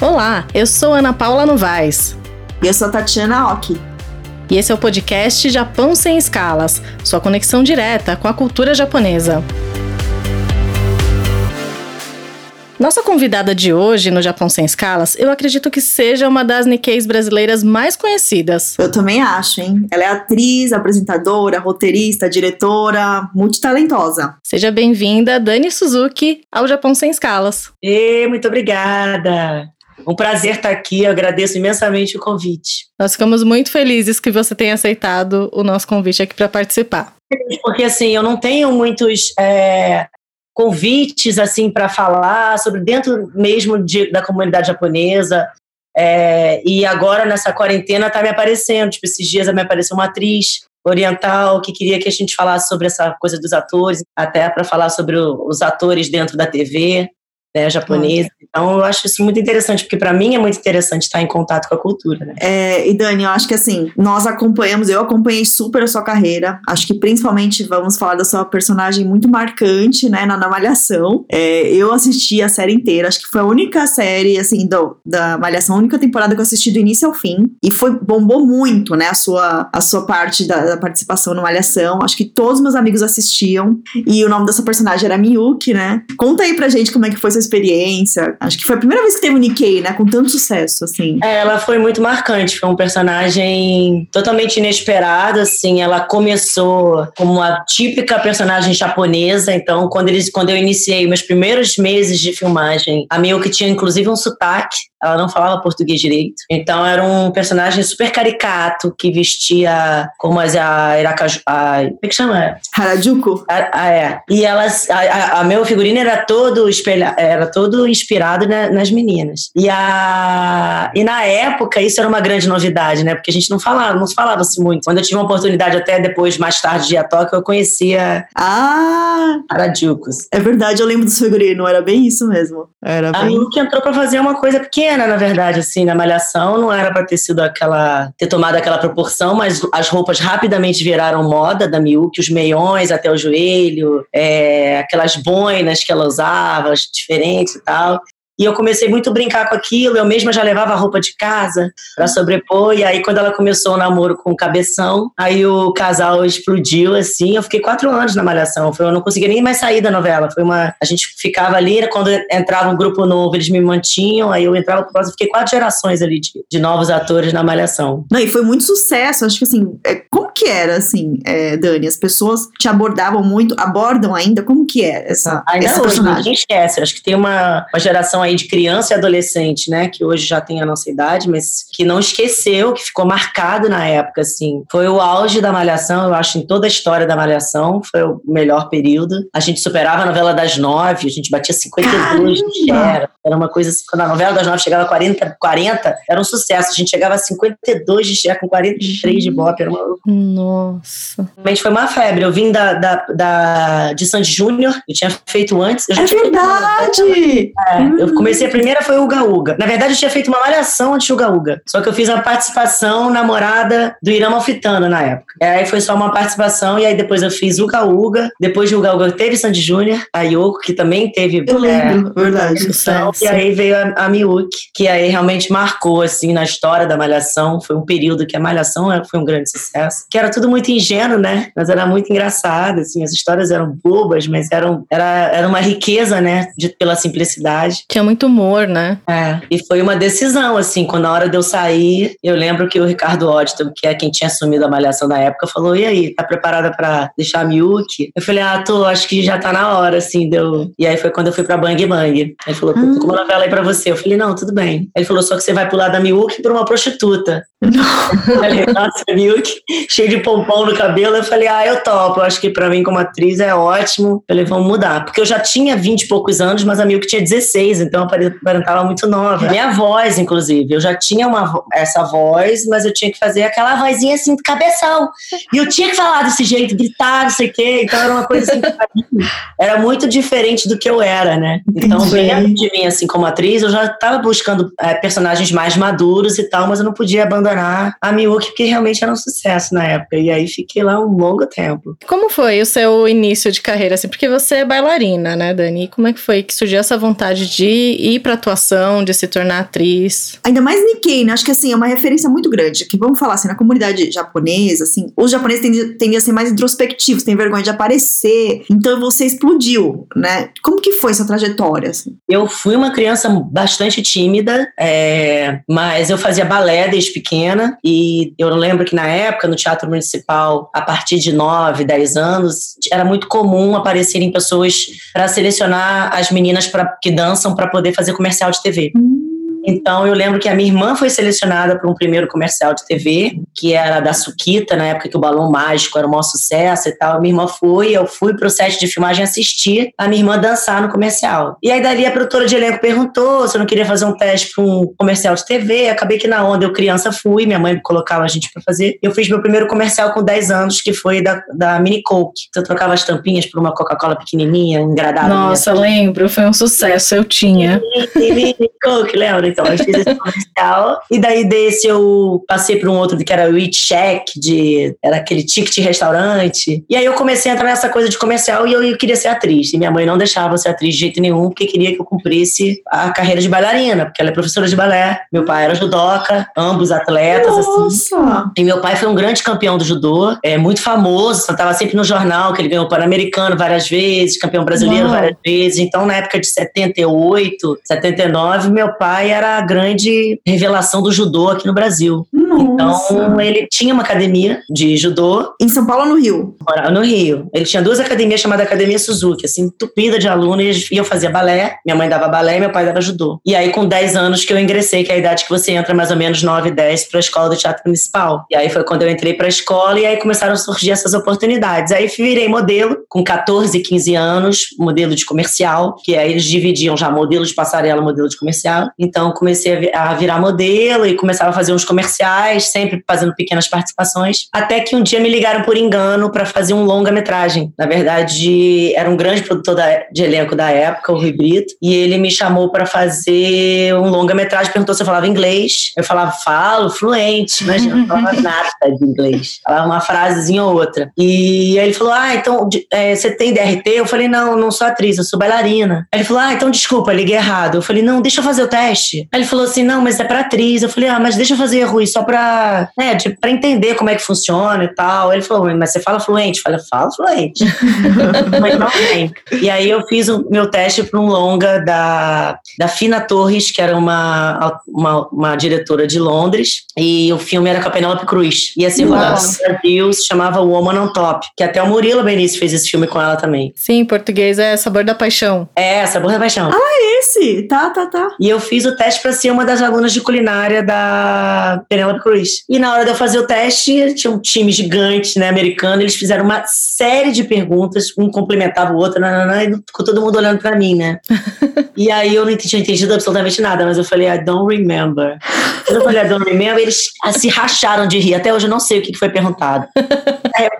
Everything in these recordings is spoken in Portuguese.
Olá, eu sou Ana Paula Novaes. E eu sou Tatiana Oki. E esse é o podcast Japão Sem Escalas sua conexão direta com a cultura japonesa. Nossa convidada de hoje no Japão Sem Escalas, eu acredito que seja uma das Nikkeis brasileiras mais conhecidas. Eu também acho, hein? Ela é atriz, apresentadora, roteirista, diretora, multitalentosa. Seja bem-vinda, Dani Suzuki, ao Japão Sem Escalas. E muito obrigada. Um prazer estar aqui, eu agradeço imensamente o convite. Nós ficamos muito felizes que você tenha aceitado o nosso convite aqui para participar. Porque assim, eu não tenho muitos é, convites assim para falar sobre dentro mesmo de, da comunidade japonesa. É, e agora nessa quarentena tá me aparecendo, tipo, esses dias me apareceu uma atriz oriental que queria que a gente falasse sobre essa coisa dos atores, até para falar sobre o, os atores dentro da TV né, japonesa. Então, eu acho isso muito interessante, porque para mim é muito interessante estar em contato com a cultura. Né? É, e Dani, eu acho que assim, nós acompanhamos, eu acompanhei super a sua carreira. Acho que principalmente vamos falar da sua personagem muito marcante, né, na, na Malhação. É, eu assisti a série inteira, acho que foi a única série, assim, do, da Malhação, a única temporada que eu assisti do início ao fim. E foi, bombou muito, né, a sua, a sua parte da, da participação no Malhação. Acho que todos meus amigos assistiam. E o nome dessa personagem era Miyuki, né? Conta aí pra gente como é que foi sua experiência. Acho que foi a primeira vez que teve o Nikkei, né? Com tanto sucesso, assim. É, ela foi muito marcante. Foi um personagem totalmente inesperado, assim. Ela começou como uma típica personagem japonesa. Então, quando, eles, quando eu iniciei meus primeiros meses de filmagem, a Miyuki tinha inclusive um sotaque ela não falava português direito. Então era um personagem super caricato que vestia como as a Irakaju. A, como é que chama? Harajuku? A, a, é. E elas. A, a, meu figurino era todo espelha, era todo inspirado na, nas meninas. E, a, e na época isso era uma grande novidade, né? Porque a gente não falava, não falava-se muito. Quando eu tive uma oportunidade, até depois, mais tarde de ir a Tóquio, eu conhecia ah, Harajukus. É verdade, eu lembro do figurino, era bem isso mesmo. Era a bem... que entrou pra fazer uma coisa pequena na verdade, assim, na malhação, não era para ter sido aquela, ter tomado aquela proporção, mas as roupas rapidamente viraram moda da Miyuki, os meiões até o joelho, é, aquelas boinas que ela usava, diferentes e tal. E eu comecei muito a brincar com aquilo, eu mesma já levava a roupa de casa para sobrepor, e aí quando ela começou o namoro com o Cabeção, aí o casal explodiu, assim, eu fiquei quatro anos na Malhação, eu não conseguia nem mais sair da novela, foi uma... A gente ficava ali, quando entrava um grupo novo, eles me mantinham, aí eu entrava pro próximo, fiquei quatro gerações ali de, de novos atores na Malhação. Não, e foi muito sucesso, acho que assim, é, como que era, assim, é, Dani? As pessoas te abordavam muito, abordam ainda? Como que é essa, ainda essa hoje, personagem? Ninguém esquece, acho que tem uma, uma geração aí de criança e adolescente, né, que hoje já tem a nossa idade, mas que não esqueceu, que ficou marcado na época, assim. Foi o auge da Malhação, eu acho, em toda a história da Malhação, foi o melhor período. A gente superava a novela das nove, a gente batia 52 de era. Era uma coisa assim, quando a novela das nove chegava a 40, 40, era um sucesso. A gente chegava a 52 de share com 43 de bop, era uma Nossa. Realmente foi uma febre. Eu vim da, da, da de Sandy Júnior, eu tinha feito antes. É feito verdade! novela. É, eu comecei, a primeira foi o Uga Uga. Na verdade, eu tinha feito uma malhação antes do Uga Uga. Só que eu fiz a participação namorada do Irã Malfitano na época. E aí foi só uma participação, e aí depois eu fiz Uga Uga. Depois de Uga Uga teve Sandy Júnior, a Yoko, que também teve. Eu lembro, verdade. E aí veio a, a Miyuki, que aí realmente marcou, assim, na história da Malhação. Foi um período que a Malhação é, foi um grande sucesso. Que era tudo muito ingênuo, né? Mas era muito engraçado, assim. As histórias eram bobas, mas eram, era, era uma riqueza, né? De, pela simplicidade. Tinha muito humor, né? É, e foi uma decisão, assim, quando na hora de eu sair, eu lembro que o Ricardo Odton, que é quem tinha assumido a malhação na época, falou: e aí, tá preparada pra deixar a Miyuki? Eu falei: ah, tô, acho que já tá na hora, assim, deu. E aí foi quando eu fui pra Bang Bang. Ele falou: tô com uma novela aí pra você. Eu falei: não, tudo bem. Ele falou: só que você vai pular da Miyuki pra uma prostituta. Falei, nossa, Miyuki, cheio de pompom no cabelo. Eu falei, ah, eu topo. Eu acho que pra mim, como atriz, é ótimo. Eu falei, vamos mudar. Porque eu já tinha 20 e poucos anos, mas a Miyuki tinha 16, então eu aparentava muito nova. Minha voz, inclusive, eu já tinha uma, essa voz, mas eu tinha que fazer aquela vozinha assim do cabeção. E eu tinha que falar desse jeito, gritar, não sei o quê. Então era uma coisa assim, era muito diferente do que eu era, né? Então, dentro de mim, assim, como atriz, eu já estava buscando é, personagens mais maduros e tal, mas eu não podia abandonar abandonar a Miyuki, porque realmente era um sucesso na época. E aí fiquei lá um longo tempo. Como foi o seu início de carreira, assim? Porque você é bailarina, né, Dani? E como é que foi que surgiu essa vontade de ir pra atuação, de se tornar atriz? Ainda mais Nikkei, né? Acho que assim, é uma referência muito grande. Que vamos falar assim, na comunidade japonesa, assim, os japoneses tendem, tendem a ser mais introspectivos, têm vergonha de aparecer. Então você explodiu, né? Como que foi essa trajetória? Assim? Eu fui uma criança bastante tímida, é, mas eu fazia balé desde pequena. E eu lembro que na época, no Teatro Municipal, a partir de 9, 10 anos, era muito comum aparecerem pessoas para selecionar as meninas pra, que dançam para poder fazer comercial de TV. Hum. Então eu lembro que a minha irmã foi selecionada para um primeiro comercial de TV, que era da Suquita, na época que o Balão Mágico era o maior sucesso e tal. A minha irmã foi, eu fui pro set de filmagem assistir a minha irmã dançar no comercial. E aí dali a produtora de elenco perguntou se eu não queria fazer um teste para um comercial de TV. Acabei que na onda eu criança fui, minha mãe colocava a gente para fazer. Eu fiz meu primeiro comercial com 10 anos, que foi da, da Mini Coke. Eu trocava as tampinhas por uma Coca-Cola pequenininha, engradada. Nossa, lembro, foi um sucesso, eu tinha. Mini Coke, lembra? Então, eu fiz esse comercial. E daí desse eu passei para um outro que era o Eat Check, de, era aquele ticket restaurante. E aí eu comecei a entrar nessa coisa de comercial e eu, eu queria ser atriz. E minha mãe não deixava eu ser atriz de jeito nenhum, porque queria que eu cumprisse a carreira de bailarina, porque ela é professora de balé. Meu pai era judoca, ambos atletas, assim. Nossa! E meu pai foi um grande campeão do judô, é muito famoso, estava sempre no jornal, que ele ganhou o Pan-Americano várias vezes, campeão brasileiro Uau. várias vezes. Então, na época de 78, 79, meu pai era a grande revelação do judô aqui no Brasil. Nossa! Então, ele tinha uma academia de judô Em São Paulo ou no Rio? morava no Rio. Ele tinha duas academias chamadas Academia Suzuki, assim, entupida de alunos, e eu fazia balé, minha mãe dava balé e meu pai dava judô. E aí, com 10 anos que eu ingressei, que é a idade que você entra mais ou menos 9, 10 para a escola do Teatro Municipal. E aí foi quando eu entrei para a escola e aí começaram a surgir essas oportunidades. Aí virei modelo, com 14, 15 anos, modelo de comercial, que aí eles dividiam já modelo de passarela, modelo de comercial. Então comecei a vi- a virar modelo e começava a fazer uns comerciais, sempre fazendo pequenas participações. Até que um dia me ligaram por engano para fazer um longa-metragem. Na verdade, era um grande produtor da- de elenco da época, o Rui Brito, e ele me chamou para fazer um longa-metragem, perguntou se eu falava inglês. Eu falava, falo, fluente, mas não falava nada de inglês. Falava uma frasezinha ou outra. E aí ele falou: Ah, então é, você tem DRT? Eu falei: Não, não sou atriz, eu sou bailarina. Aí ele falou: Ah, então desculpa, liguei errado. Eu falei: Não, deixa eu fazer o teste. Aí ele falou assim: Não, mas é pra atriz. Eu falei: Ah, mas deixa eu fazer, Rui, só pra, né, de, pra entender como é que funciona e tal. Ele falou: Mas você fala fluente? Eu falei: Falo fluente. mas não tem. E aí eu fiz o meu teste para um longa da, da Fina Torres, que era uma, uma, uma diretora de Londres, e o filme era com a Penélope Cruz. Ser rodado Nossa. no Brasil, se chamava Woman on Top, que até o Murilo Benício fez esse filme com ela também. Sim, em português é Sabor da Paixão. É, Sabor da Paixão. Esse? Tá, tá, tá. E eu fiz o teste para ser uma das alunas de culinária da Penélope Cruz. E na hora de eu fazer o teste, tinha um time gigante, né, americano, eles fizeram uma série de perguntas, um complementava o outro, nananã, e ficou todo mundo olhando para mim, né? e aí eu não tinha entendido absolutamente nada, mas eu falei, I don't remember. Quando eu falei, I don't remember, eles se racharam de rir. Até hoje eu não sei o que foi perguntado.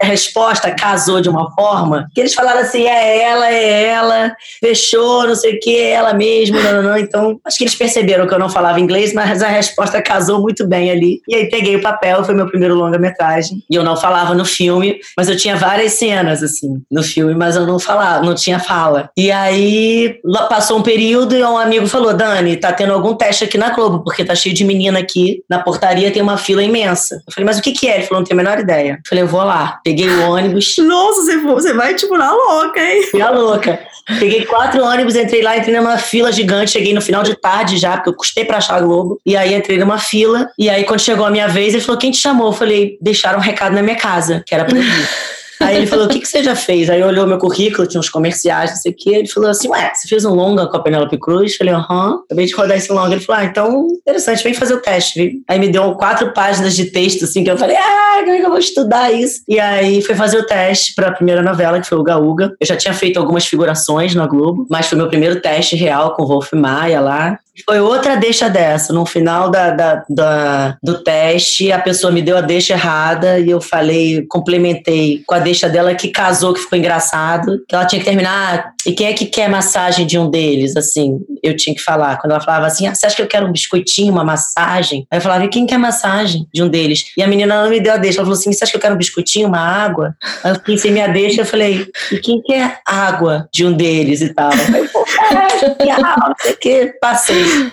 A resposta casou de uma forma que eles falaram assim: é ela, é ela, fechou, não sei o que, é ela mesmo, não. Então, acho que eles perceberam que eu não falava inglês, mas a resposta casou muito bem ali. E aí peguei o papel, foi meu primeiro longa-metragem. E eu não falava no filme, mas eu tinha várias cenas, assim, no filme, mas eu não falava, não tinha fala. E aí passou um período e um amigo falou: Dani, tá tendo algum teste aqui na Globo, porque tá cheio de menina aqui. Na portaria tem uma fila imensa. Eu falei, mas o que que é? Ele falou, não tenho a menor ideia. Eu falei, eu vou lá. Peguei o ônibus. Nossa, você, você vai tipo na louca, hein? Fui a louca. Peguei quatro ônibus, entrei lá, entrei numa fila gigante, cheguei no final de tarde já, porque eu custei pra achar a Globo. E aí entrei numa fila, e aí quando chegou a minha vez, ele falou, quem te chamou? Eu falei, deixaram um recado na minha casa, que era pra ir. Aí ele falou, o que, que você já fez? Aí olhou meu currículo, tinha uns comerciais, não sei o quê. Ele falou assim, ué, você fez um longa com a Penélope Cruz? Eu falei, aham, acabei de rodar esse longa. Ele falou, ah, então, interessante, vem fazer o teste. viu? Aí me deu quatro páginas de texto, assim, que eu falei, ah, como é que eu vou estudar isso? E aí foi fazer o teste pra primeira novela, que foi o Gaúga. Eu já tinha feito algumas figurações na Globo, mas foi meu primeiro teste real com o Wolf Maia lá. Foi outra deixa dessa. No final da, da, da, do teste, a pessoa me deu a deixa errada e eu falei, complementei com a deixa dela que casou, que ficou engraçado, que ela tinha que terminar. E quem é que quer massagem de um deles? Assim, eu tinha que falar. Quando ela falava assim, ah, você acha que eu quero um biscoitinho, uma massagem? Aí eu falava, e quem quer massagem de um deles? E a menina não me deu a deixa. Ela falou assim, você acha que eu quero um biscoitinho, uma água? Aí eu pensei minha deixa, eu falei, e quem quer água de um deles e tal? Aí, sei o que, passei.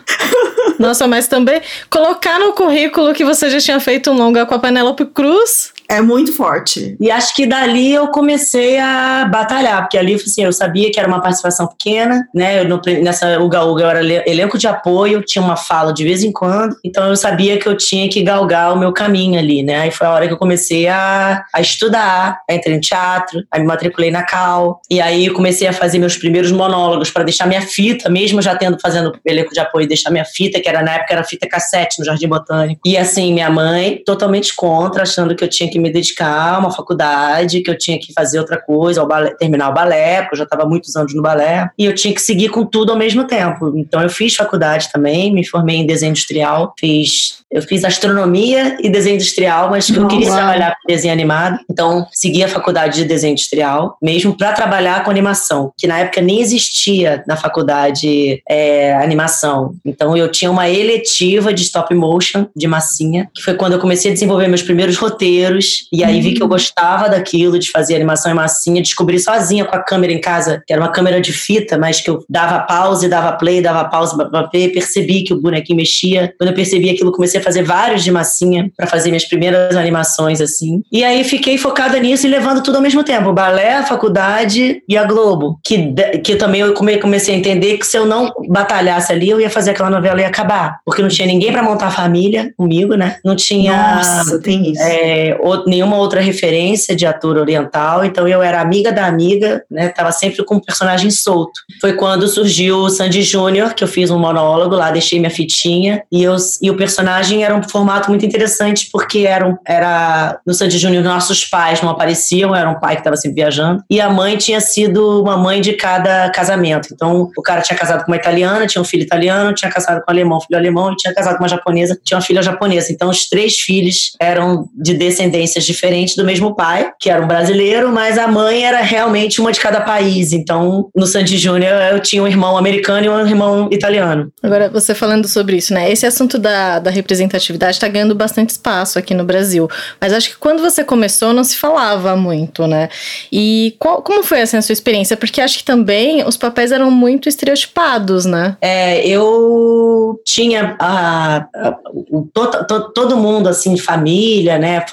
Nossa, mas também colocar no currículo que você já tinha feito um longa com a Penélope Cruz é muito forte. E acho que dali eu comecei a batalhar, porque ali assim, eu sabia que era uma participação pequena, né? Eu, nessa Uga Uga eu era elenco de apoio, tinha uma fala de vez em quando, então eu sabia que eu tinha que galgar o meu caminho ali, né? Aí foi a hora que eu comecei a, a estudar, a entrei em teatro, aí me matriculei na Cal, e aí comecei a fazer meus primeiros monólogos para deixar minha fita, mesmo já tendo fazendo elenco de apoio, deixar minha fita, que era na época era fita cassete no Jardim Botânico. E assim, minha mãe totalmente contra, achando que eu tinha que que me dedicar a uma faculdade, que eu tinha que fazer outra coisa, ao balé, terminar o balé, porque eu já estava muitos anos no balé, e eu tinha que seguir com tudo ao mesmo tempo. Então eu fiz faculdade também, me formei em desenho industrial, fiz eu fiz astronomia e desenho industrial, mas eu queria trabalhar com desenho animado, então segui a faculdade de desenho industrial, mesmo para trabalhar com animação, que na época nem existia na faculdade é, animação. Então eu tinha uma eletiva de stop motion, de massinha, que foi quando eu comecei a desenvolver meus primeiros roteiros, e aí vi que eu uhum. gostava daquilo, de fazer animação em massinha, descobri sozinha com a câmera em casa, que era uma câmera de fita, mas que eu dava pause, dava play, dava pause, play, percebi que o bonequinho mexia. Quando eu percebi aquilo, comecei a fazer vários de massinha para fazer minhas primeiras animações assim. E aí fiquei focada nisso e levando tudo ao mesmo tempo, o balé, a faculdade e a Globo, que que também eu comecei a entender que se eu não batalhasse ali, eu ia fazer aquela novela e acabar, porque não tinha ninguém para montar família comigo, né? Não tinha Nossa, tem isso. É, nenhuma outra referência de ator oriental, então eu era amiga da amiga, né? Tava sempre com um personagem solto. Foi quando surgiu o Sandy Júnior, que eu fiz um monólogo lá, deixei minha fitinha e, eu, e o personagem era um formato muito interessante, porque era, era no Sandy Júnior, nossos pais não apareciam, era um pai que estava sempre viajando, e a mãe tinha sido uma mãe de cada casamento. Então, o cara tinha casado com uma italiana, tinha um filho italiano, tinha casado com um alemão, filho alemão, e tinha casado com uma japonesa, tinha uma filha japonesa. Então, os três filhos eram de descendências diferentes do mesmo pai, que era um brasileiro, mas a mãe era realmente uma de cada país. Então, no Sandy Júnior, eu tinha um irmão americano e um irmão italiano. Agora, você falando sobre isso, né? Esse assunto da, da representatividade está ganhando bastante espaço aqui no Brasil. Mas acho que quando você começou não se falava muito, né? E qual, como foi assim, a sua experiência? Porque acho que também os papéis eram muito estereotipados, né? É, eu tinha a, a, to, to, todo mundo, assim, de família, né?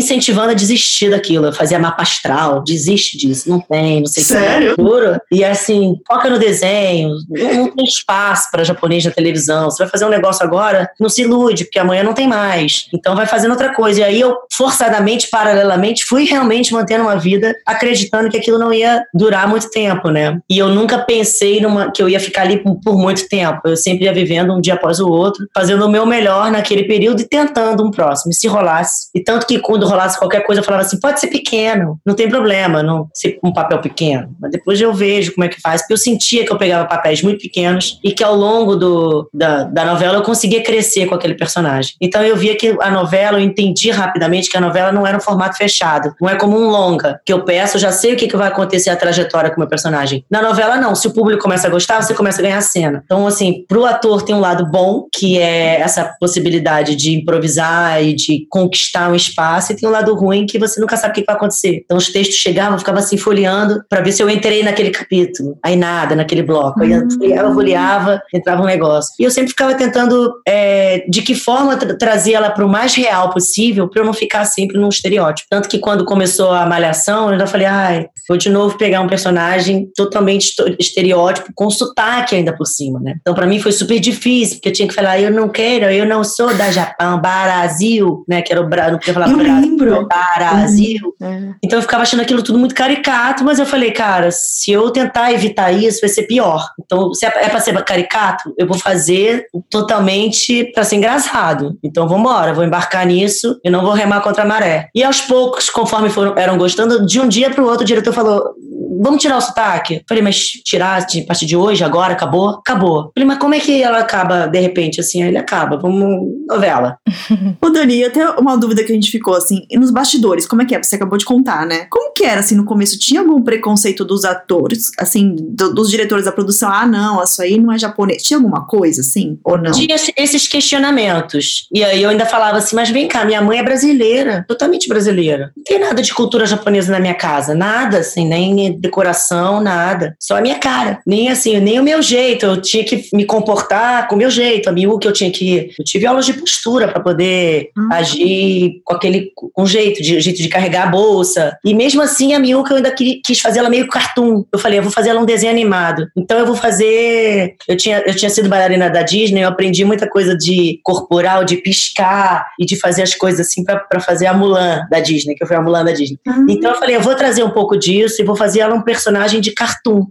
Incentivando a desistir daquilo. Eu fazia mapa astral, desiste disso, não tem, não sei Sério? que. Sério? E assim, foca no desenho, não, tem espaço para japonês na televisão. Você vai fazer um negócio agora, não se ilude, porque amanhã não tem mais. Então vai fazendo outra coisa. E aí eu, forçadamente, paralelamente, fui realmente mantendo uma vida acreditando que aquilo não ia durar muito tempo, né? E eu nunca pensei numa, que eu ia ficar ali por, por muito tempo. Eu sempre ia vivendo um dia após o outro, fazendo o meu melhor naquele período e tentando um próximo, se rolasse. E tanto que quando rolasse qualquer coisa, eu falava assim: pode ser pequeno, não tem problema, não ser um papel pequeno. Mas depois eu vejo como é que faz, porque eu sentia que eu pegava papéis muito pequenos e que ao longo do, da, da novela eu conseguia crescer com aquele personagem. Então eu via que a novela, eu entendi rapidamente que a novela não era um formato fechado. Não é como um longa, que eu peço, eu já sei o que, que vai acontecer a trajetória com o meu personagem. Na novela, não. Se o público começa a gostar, você começa a ganhar cena. Então, assim, pro ator tem um lado bom, que é essa possibilidade de improvisar e de conquistar um espaço, e tem um lado ruim que você nunca sabe o que vai acontecer. Então, os textos chegavam, eu ficava assim folheando para ver se eu entrei naquele capítulo. Aí nada, naquele bloco. Aí eu folheava, folheava, entrava um negócio. E eu sempre ficava tentando é, de que forma tra trazer ela para o mais real possível, para eu não ficar sempre num estereótipo. Tanto que quando começou a malhação, eu ainda falei, ai, vou de novo pegar um personagem totalmente estereótipo, com sotaque ainda por cima, né? Então, para mim foi super difícil, porque eu tinha que falar, eu não quero, eu não sou da Japão, Brasil, né? Que era o Brasil, não podia falar eu Brasil, Brasil. Uhum. Então, eu ficava achando aquilo tudo muito caricato, mas eu falei, cara, se eu tentar evitar isso, vai ser pior. Então, se é para ser caricato, eu vou fazer totalmente para ser engraçado. Então vamos embora, vou embarcar nisso e não vou remar contra a maré. E aos poucos, conforme foram, eram gostando, de um dia para o outro, o diretor falou: vamos tirar o sotaque. Falei, mas tirar a partir de hoje, agora, acabou? Acabou. Falei, mas como é que ela acaba de repente assim? Ele acaba, vamos novela. Ô Dani, até uma dúvida que a gente ficou assim, e nos bastidores, como é que é? Você acabou de contar, né? Como que era assim no começo? Tinha algum preconceito dos atores, assim, do, dos diretores da produção? Ah, não, isso aí não é japonês. Tinha alguma coisa assim ou não? Tinha esses questionamentos. E aí eu ainda falava assim, mas vem cá, minha mãe é brasileira, totalmente brasileira. Não tem nada de cultura japonesa na minha casa, nada assim, nem decoração, nada. Só a minha cara. Nem assim, nem o meu jeito. Eu tinha que me comportar com o meu jeito. A Miu que eu tinha que. Eu tive aulas de postura para poder hum. agir com aquele com jeito, de jeito de carregar a bolsa. E mesmo assim, a Miuca eu ainda quis fazer ela meio cartoon. Eu falei, eu vou fazer ela um desenho animado. Então eu vou fazer. Eu tinha, eu tinha sido bailarina da Disney, eu aprendi muita coisa de corporal, de piscar e de fazer as coisas assim para fazer a Mulan da Disney, que eu fui a Mulan da Disney. Hum. Então eu falei, eu vou trazer um pouco disso e vou fazer ela um personagem de cartoon.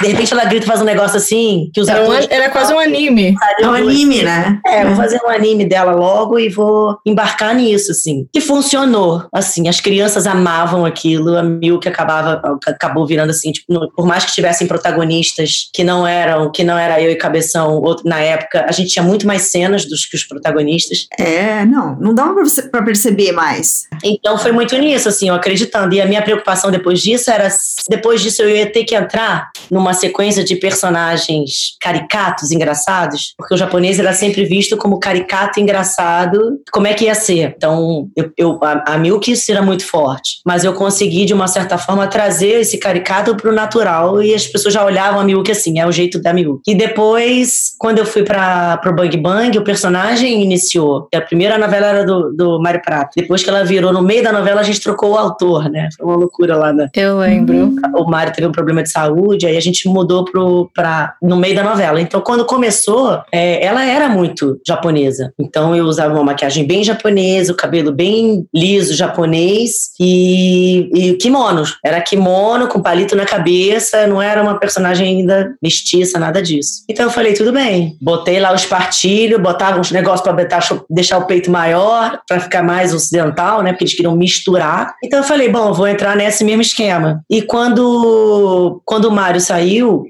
De repente ela grita e faz um negócio assim, que os era, um, era quase um anime. É um anime, né? É, vou fazer um anime dela logo e vou embarcar nisso, assim. Que funcionou, assim, as crianças amavam aquilo, a Milk acabava, acabou virando assim, tipo, por mais que tivessem protagonistas que não eram, que não era eu e Cabeção, outro, na época, a gente tinha muito mais cenas dos que os protagonistas. É, não, não dava pra, você, pra perceber mais. Então foi muito nisso, assim, eu acreditando. E a minha preocupação depois disso era, depois disso eu ia ter que entrar numa sequência de personagens caricatos, engraçados, porque o japonês era sempre visto como caricato engraçado. Como é que ia ser? Então, eu, eu a, a Milk era muito forte, mas eu consegui, de uma certa forma, trazer esse caricato pro natural e as pessoas já olhavam a Milk assim, é o jeito da Milk. E depois, quando eu fui para pro Bang Bang, o personagem iniciou. A primeira novela era do, do Mário Prato. Depois que ela virou, no meio da novela, a gente trocou o autor, né? Foi uma loucura lá. Da... Eu lembro. O Mário teve um problema de saúde, aí a gente mudou pro, pra, no meio da novela. Então, quando começou, é, ela era muito japonesa. Então, eu usava uma maquiagem bem japonesa, o cabelo bem liso japonês e, e kimono. Era kimono com palito na cabeça, não era uma personagem ainda mestiça, nada disso. Então, eu falei, tudo bem. Botei lá os partilhos, botava uns negócios para deixar o peito maior, para ficar mais ocidental, né? Porque eles queriam misturar. Então, eu falei, bom, vou entrar nesse mesmo esquema. E quando, quando o Mário saiu,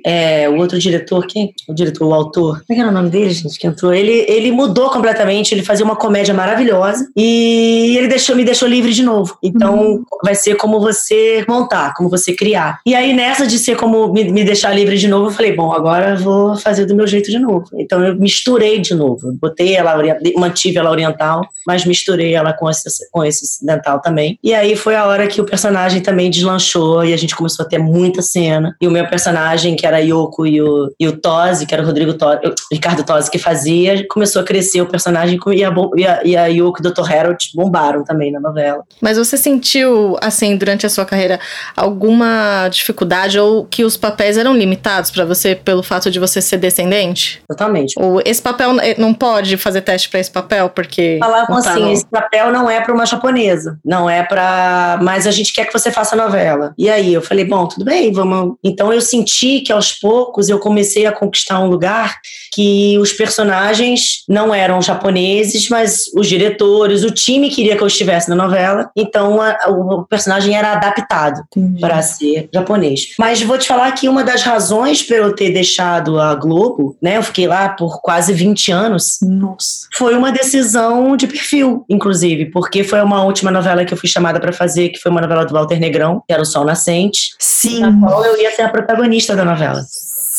é, o outro diretor, quem? O diretor, o autor, como é era o nome dele, gente, que entrou? Ele, ele mudou completamente, ele fazia uma comédia maravilhosa e ele deixou, me deixou livre de novo. Então, uhum. vai ser como você montar, como você criar. E aí, nessa de ser como me, me deixar livre de novo, eu falei, bom, agora eu vou fazer do meu jeito de novo. Então, eu misturei de novo. Botei ela, mantive ela oriental, mas misturei ela com esse, com esse ocidental também. E aí foi a hora que o personagem também deslanchou e a gente começou a ter muita cena. E o meu personagem, que era a Yoko e o, e o Tosi, que era o Rodrigo Tosi, Ricardo Tosi que fazia, começou a crescer o personagem e a, e a, e a Yoko e o Dr. Harold bombaram também na novela. Mas você sentiu, assim, durante a sua carreira, alguma dificuldade ou que os papéis eram limitados para você pelo fato de você ser descendente? Totalmente. Ou esse papel eh, não pode fazer teste para esse papel porque falavam tá assim, no... esse papel não é para uma japonesa, não é para, mas a gente quer que você faça novela. E aí eu falei, bom, tudo bem, vamos. Então eu senti que aos poucos eu comecei a conquistar um lugar que os personagens não eram japoneses, mas os diretores, o time queria que eu estivesse na novela, então a, o personagem era adaptado para ser japonês. Mas vou te falar que uma das razões para eu ter deixado a Globo, né, eu fiquei lá por quase 20 anos, Nossa. foi uma decisão de perfil, inclusive, porque foi uma última novela que eu fui chamada para fazer, que foi uma novela do Walter Negrão, que era O Sol Nascente, Sim. na qual eu ia ser a protagonista da novela.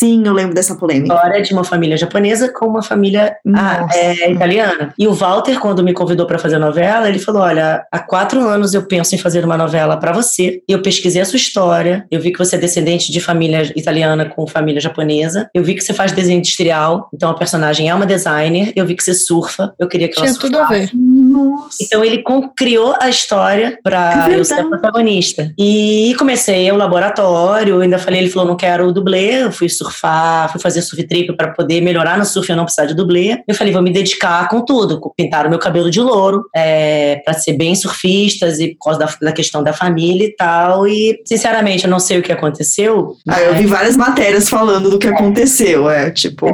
Sim, eu lembro dessa polêmica. História de uma família japonesa com uma família ah, é, italiana. E o Walter, quando me convidou para fazer a novela, ele falou: Olha, há quatro anos eu penso em fazer uma novela para você. Eu pesquisei a sua história, eu vi que você é descendente de família italiana com família japonesa. Eu vi que você faz desenho industrial, então a personagem é uma designer. Eu vi que você surfa, eu queria que Tinha ela surfasse. tudo a ver. Nossa. Então ele criou a história para É eu ser a protagonista. E comecei o laboratório, ainda falei, ele falou, não quero o dublê, eu fui surfar fui fazer surf trip para poder melhorar no surf e não precisar de dublê. Eu falei, vou me dedicar com tudo, pintar o meu cabelo de louro, é, para ser bem surfistas e por causa da, da, questão da família e tal. E, sinceramente, eu não sei o que aconteceu. Ah, eu vi várias matérias falando do que aconteceu, é, tipo...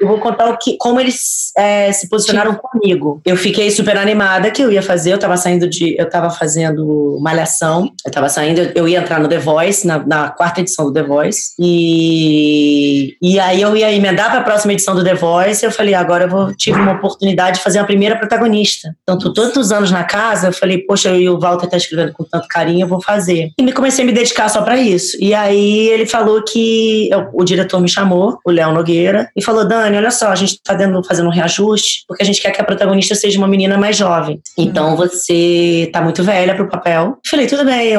Eu vou contar o que, como eles é, se posicionaram comigo. Eu fiquei super animada que eu ia fazer, eu tava saindo de... Eu tava fazendo malhação, eu tava saindo, eu ia entrar no The Voice, na, na quarta edição do The Voice, e, e aí eu ia emendar para a próxima edição do The Voice, e eu falei, agora eu vou, tive uma oportunidade de fazer a primeira protagonista. Tô tantos anos na casa, eu falei, poxa, eu e o Walter tá escrevendo com tanto carinho, eu vou fazer. E me comecei a me dedicar só para isso. E aí ele falou que, eu, o diretor me chamou, o Léo Nogueira, e falou, Dani, olha só, a gente tá dando, fazendo um reajuste, porque a gente quer que a protagonista seja uma menina mais jovem. Então, uhum. você tá muito velha pro papel. Falei, tudo bem,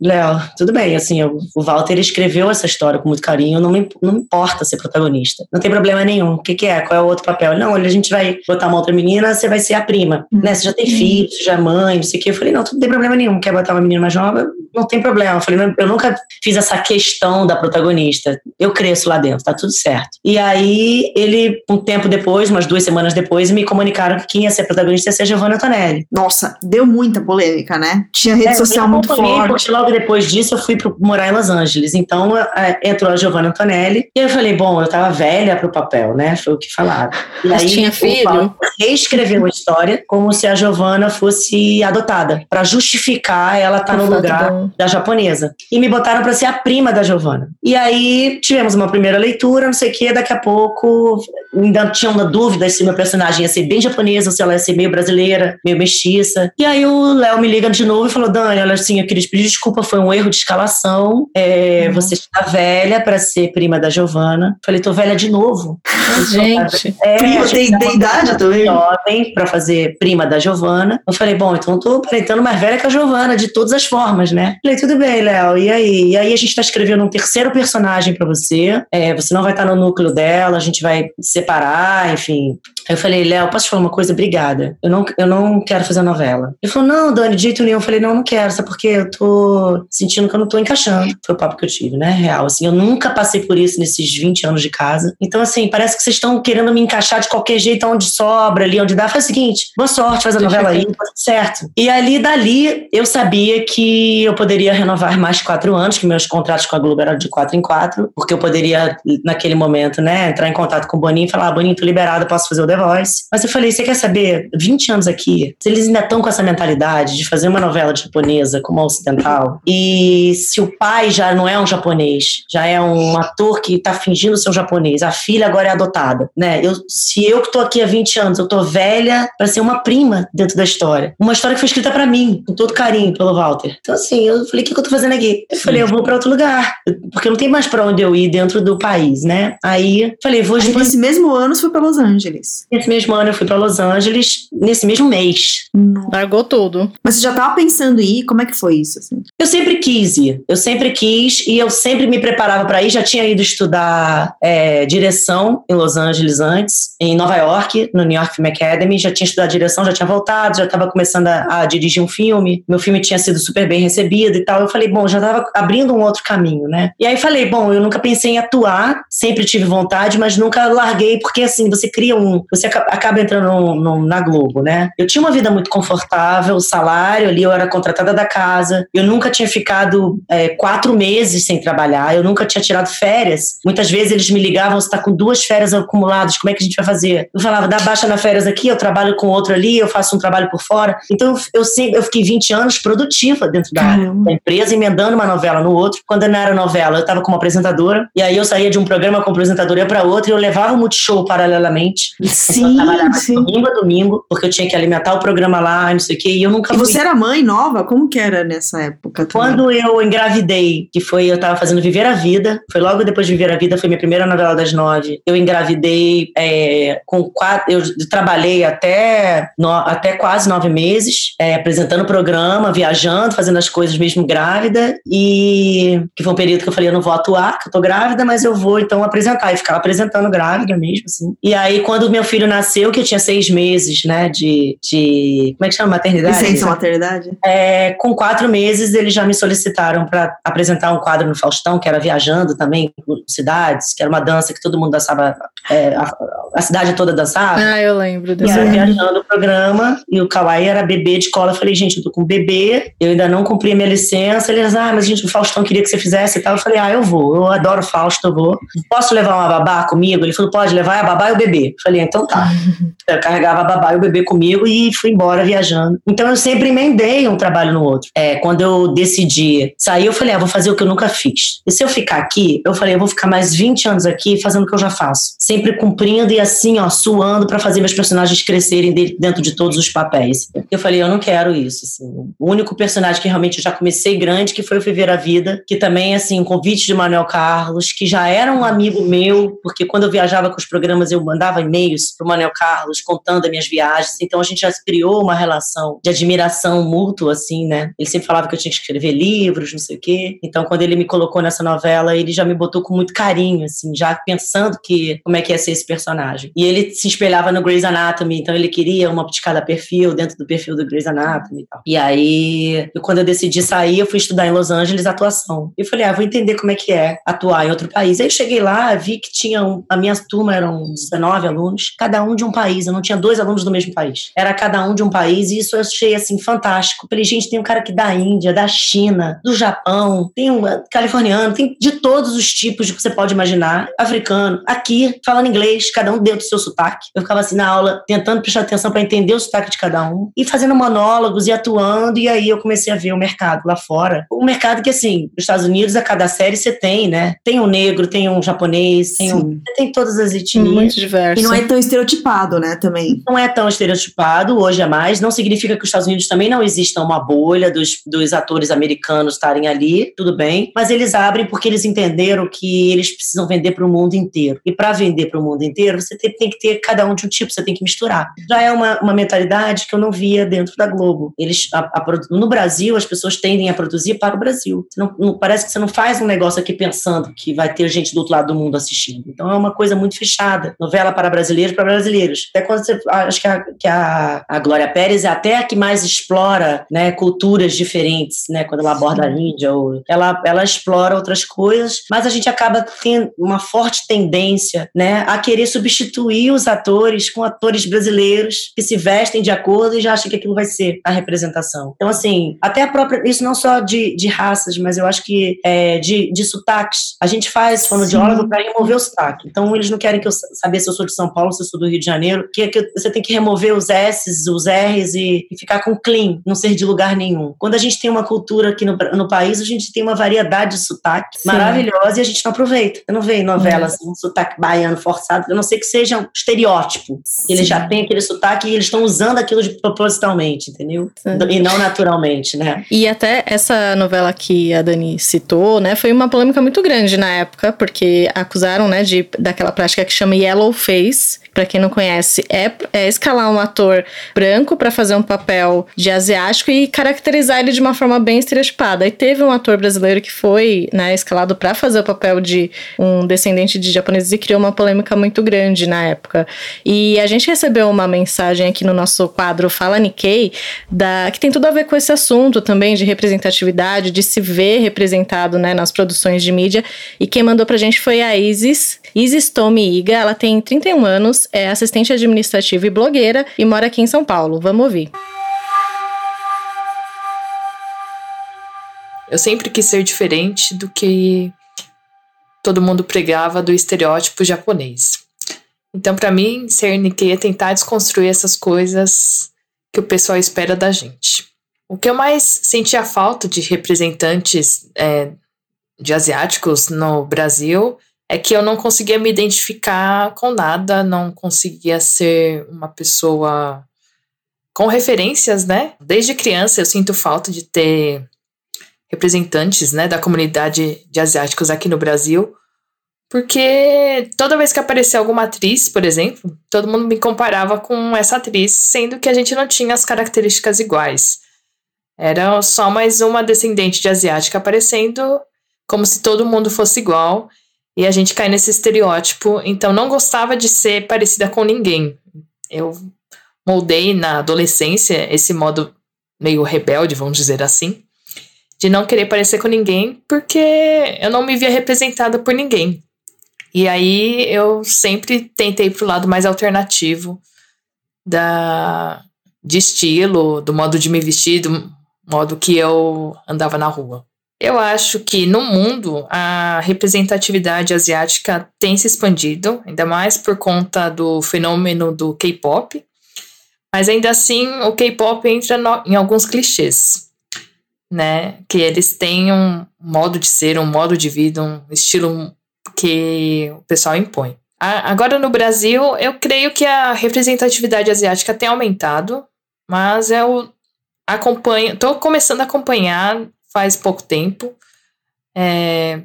Léo, tudo bem, assim, eu, o Walter escreveu essa história com muito carinho, não me, não me importa ser protagonista. Não tem problema nenhum. O que, que é? Qual é o outro papel? Não, olha, a gente vai botar uma outra menina, você vai ser a prima. Uhum. Né? Você já tem filho, você já é mãe, não sei o quê. Eu falei, não, não tem problema nenhum. Quer botar uma menina mais nova? Não tem problema. Eu falei, eu nunca fiz essa questão da protagonista. Eu cresço lá dentro, tá tudo certo. E aí, ele, um tempo depois, umas duas semanas depois, me comunicaram que quem ia ser protagonista ia ser Giovanna Antonelli. Nossa, deu muita polêmica, né? Tinha rede é, social muito forte. Porque logo depois disso eu fui pro, morar em Los Angeles. Então, é, entrou a Giovanna Antonelli. E eu falei, bom, eu tava velha pro papel, né? Foi o que falaram. E Mas aí, tinha filho? Reescreveu a história como se a Giovanna fosse adotada, para justificar ela estar tá no lugar bom. da japonesa. E me botaram para ser a prima da Giovanna. E aí tivemos uma primeira leitura, não sei o que, daqui a pouco ainda tinha uma dúvida se meu personagem ia ser bem japonesa ou se ela ia ser meio brasileira, meio mestiça. E aí o Léo me liga de novo e falou: Dani, olha assim, eu queria te pedir desculpa, foi um erro de escalação. É, uhum. Você está velha para ser prima da Giovana. Falei, tô velha de novo. Gente, é, prima tem, tem idade também. Jovem para fazer prima da Giovana. Eu falei, bom, então tô aparentando mais velha que a Giovana, de todas as formas, né? Falei, tudo bem, Léo, e aí? E aí a gente tá escrevendo um terceiro personagem para você. É, você não vai estar tá no núcleo dela, a gente vai separar, enfim. Aí eu falei, Léo, posso te falar uma coisa? Obrigada. Eu não, eu não quero fazer novela. Ele falou, não, Dani, de jeito nenhum. Eu falei, não, não quero, sabe porque eu tô sentindo que eu não tô encaixando. Foi o papo que eu tive, né? Real. Assim, eu nunca passei por isso nesses 20 anos de casa. Então, assim, parece que vocês estão querendo me encaixar de qualquer jeito, onde sobra, ali, onde dá. Faz o seguinte, boa sorte, faz a novela aí, certo. E ali, dali, eu sabia que eu poderia renovar mais quatro anos, que meus contratos com a Globo eram de quatro em quatro, porque eu poderia, naquele momento, né, entrar em contato com o Boninho e falar, ah, Boninho, tô liberado, posso fazer o The Voice. Mas eu falei, você quer saber, 20 anos aqui, se eles ainda estão com essa mentalidade de fazer uma novela japonesa como a ocidental, e se o pai já não é um japonês, já é um ator que está fingindo ser um japonês, a filha agora é adotada, né? Eu, se eu que tô aqui há 20 anos, eu tô velha para ser uma prima dentro da história. Uma história que foi escrita para mim, com todo carinho, pelo Walter. Então, assim, eu falei, o que, que eu tô fazendo aqui? Eu falei, eu vou para outro lugar, porque não tem mais para onde eu ir dentro do país, né? Aí, falei, vou... Aí, nesse mesmo ano, você foi para Los Angeles. Nesse mesmo ano, eu fui para Los Angeles, nesse mesmo mês. Largou tudo. Mas você já tava pensando em ir? Como é que foi isso, assim? Eu sempre quis ir. Eu sempre quis e eu sempre me preparava para ir. Já tinha ido estudar é, direção em Los Angeles antes, em Nova York, no New York Film Academy. Já tinha estudado direção, já tinha voltado, já estava começando a, a, dirigir um filme. Meu filme tinha sido super bem recebido e tal. Eu falei, bom, já estava abrindo um outro caminho, né? E aí falei, bom, eu nunca pensei em atuar, sempre tive vontade, mas nunca larguei, porque assim, você cria um. Você acaba entrando no, no, na Globo, né? Eu tinha uma vida muito confortável, salário ali, eu era contratada da casa, eu nunca tinha ficado é, quatro meses sem trabalhar, eu nunca tinha tirado férias. Muitas vezes eles me ligavam, você está com duas férias acumuladas, como é que a gente vai fazer? Eu falava, dá baixa na férias aqui, eu trabalho com outro ali, eu faço um trabalho por fora. Então eu, sempre, eu fiquei 20 anos produtiva dentro da, da empresa, emendando uma novela no outro. Quando eu não era novela, eu estava como apresentadora, e aí eu saía de um programa como apresentadora para outro e eu levava o Multishow paralelamente. Sim, sim. domingo a domingo, porque eu tinha que alimentar o programa lá, não sei o quê, e eu nunca E você era mãe nova? Como que era nessa época? Quando eu engravidei, que foi, eu tava fazendo Viver a Vida, foi logo depois de Viver a Vida, foi minha primeira novela das nove. Eu engravidei é, com quatro, eu trabalhei até, no, até quase nove meses, é, apresentando o programa, viajando, fazendo as coisas mesmo grávida, e que foi um período que eu falei, eu não vou atuar, que eu tô grávida, mas eu vou então apresentar, e ficava apresentando grávida mesmo, assim. E aí, quando meu filho filho nasceu, que eu tinha seis meses, né, de, de como é que chama, maternidade? Licença maternidade? É, com quatro meses, eles já me solicitaram para apresentar um quadro no Faustão, que era viajando também por cidades, que era uma dança que todo mundo dançava, é, a, a, cidade toda dançava. Ah, eu lembro desse. E era viajando o programa, e o Kawaii era bebê de cola. Eu falei, gente, eu tô com bebê, eu ainda não cumpri a minha licença. Eles, ah, mas gente, o Faustão queria que você fizesse e tal. Eu falei, ah, eu vou, eu adoro Fausto, eu vou. Posso levar uma babá comigo? Ele falou, pode levar a babá e o bebê. Eu falei, então tá. Eu carregava a babá e o bebê comigo e fui embora viajando. Então eu sempre emendei um trabalho no outro. É, quando eu decidi sair, eu falei, ah, vou fazer o que eu nunca fiz. E se eu ficar aqui, eu falei, eu vou ficar mais 20 anos aqui fazendo o que eu já faço. Sempre cumprindo e assim, ó, suando para fazer meus personagens crescerem dentro de todos os papéis. Eu falei, eu não quero isso. Assim. O único personagem que realmente eu já comecei grande, que foi o Viver a Vida, que também, assim, um convite de Manuel Carlos, que já era um amigo meu, porque quando eu viajava com os programas, eu mandava e-mails pro Manuel Carlos contando as minhas viagens. Então a gente já criou uma relação de admiração mútua, assim, né? Ele sempre falava que eu tinha que escrever livros, não sei o quê. Então, quando ele me colocou nessa novela, ele já me botou com muito carinho, assim, já pensando que como é que ia ser esse personagem. E ele se espelhava no Grey's Anatomy, então ele queria uma de cada perfil dentro do perfil do Grey's Anatomy e tal. E aí, quando eu decidi sair, eu fui estudar em Los Angeles atuação. E falei, ah, vou entender como é que é atuar em outro país. Aí eu cheguei lá, vi que tinha um, a minha turma eram 19 alunos, cada um de um país. Eu não tinha dois alunos do mesmo país. Era cada um de um país e isso eu achei assim fantástico. Falei, gente, tem um cara aqui da Índia, da China, do Japão, tem um californiano, tem de todos os tipos que você pode imaginar, africano, aqui, falando inglês, cada um dentro do seu sotaque. Eu ficava assim na aula, tentando prestar atenção para entender o sotaque de cada um, e fazendo monólogos e atuando, e aí eu comecei a ver o mercado lá fora. O mercado que, assim, nos Estados Unidos, a cada série você tem, né? Tem um negro, tem um japonês, tem, um, tem todas as etnias. Muito diverso. E não é tão estereotipado, né, também. Não é tão estereotipado, hoje é mais. Não significa que os Estados Unidos também não exista uma bolha dos, dos atores americanos estarem ali, tudo bem, mas eles abrem porque eles entenderam que eles precisam vender para o mundo inteiro. E para vender para o mundo inteiro, você tem, tem, que ter cada um de um tipo, você tem que misturar. Já é uma, uma mentalidade que eu não via dentro da Globo. Eles, a, a, no Brasil, as pessoas tendem a produzir para o Brasil. Não, não, parece que você não faz um negócio aqui pensando que vai ter gente do outro lado do mundo assistindo. Então é uma coisa muito fechada. Novela para brasileiros, para brasileiros. Até quando você. Acho que a, que a, a Glória Pérez é até a que mais explora né, culturas diferentes, né? Quando ela aborda a Índia, ou, ela, ela explora outras coisas, mas a gente acaba tendo uma forte tendência né, a querer substituir os atores com atores brasileiros que se vestem de acordo e já acham que aquilo vai ser a representação. Então, assim, até a própria. Isso não só de, de raças, mas eu acho que é, de, de sotaques. A gente faz fonoaudiólogo para remover o sotaque. Então, eles não querem que eu saber se eu sou de São Paulo, se eu sou do Rio de Janeiro, que, que você tem que remover os S's, os R's e, e, ficar com clean, não ser de lugar nenhum. Quando a gente tem uma cultura aqui no, no país, a gente tem uma variedade de sotaque Sim. maravilhosa e a gente não aproveita. Eu não vejo novelas é. um sotaque baiano forçado, a não ser que seja um estereótipo. Sim. Eles já têm aquele sotaque e eles estão usando aquilo de propositalmente, entendeu? Sim. E não naturalmente, né? E até essa novela que a Dani citou, né, foi uma polêmica muito grande na época, porque acusaram, né, de daquela prática que chama yellow face, para quem não conhece, é, é escalar um ator branco para fazer um papel de asiático e caracterizar ele de uma forma bem estereotipada. E teve um ator brasileiro que foi, né, escalado para fazer o papel de um descendente de japoneses e criou uma polêmica muito grande na época. E a gente recebeu uma mensagem aqui no nosso quadro Fala Nikkei, da, que tem tudo a ver com esse assunto também de representatividade, de se ver representado né, nas produções de mídia. E quem mandou pra gente foi a Isis, Isis Tomi Iga. Ela tem 31 anos, é assistente administrativa e blogueira e mora aqui em São Paulo. Vamos ouvir. Eu sempre quis ser diferente do que todo mundo pregava do estereótipo japonês. Então, para mim, ser Nikkei é tentar desconstruir essas coisas que o pessoal espera da gente. O que eu mais sentia falta de representantes é, de asiáticos no Brasil é que eu não conseguia me identificar com nada, não conseguia ser uma pessoa com referências, né? Desde criança eu sinto falta de ter representantes, né, da comunidade de asiáticos aqui no Brasil, porque toda vez que aparecia alguma atriz, por exemplo, todo mundo me comparava com essa atriz, sendo que a gente não tinha as características iguais. Era só mais uma descendente de asiática aparecendo, como se todo mundo fosse igual. E a gente cai nesse estereótipo, então não gostava de ser parecida com ninguém. Eu moldei na adolescência esse modo meio rebelde, vamos dizer assim, de não querer parecer com ninguém, porque eu não me via representada por ninguém. E aí eu sempre tentei pro lado mais alternativo da de estilo, do modo de me vestir, do modo que eu andava na rua. Eu acho que no mundo a representatividade asiática tem se expandido, ainda mais por conta do fenômeno do K-pop, mas ainda assim o K-pop entra no, em alguns clichês, né? Que eles têm um modo de ser, um modo de vida, um estilo que o pessoal impõe. agora no Brasil, eu creio que a representatividade asiática tem aumentado, mas eu acompanho, estou começando a acompanhar faz pouco tempo. É,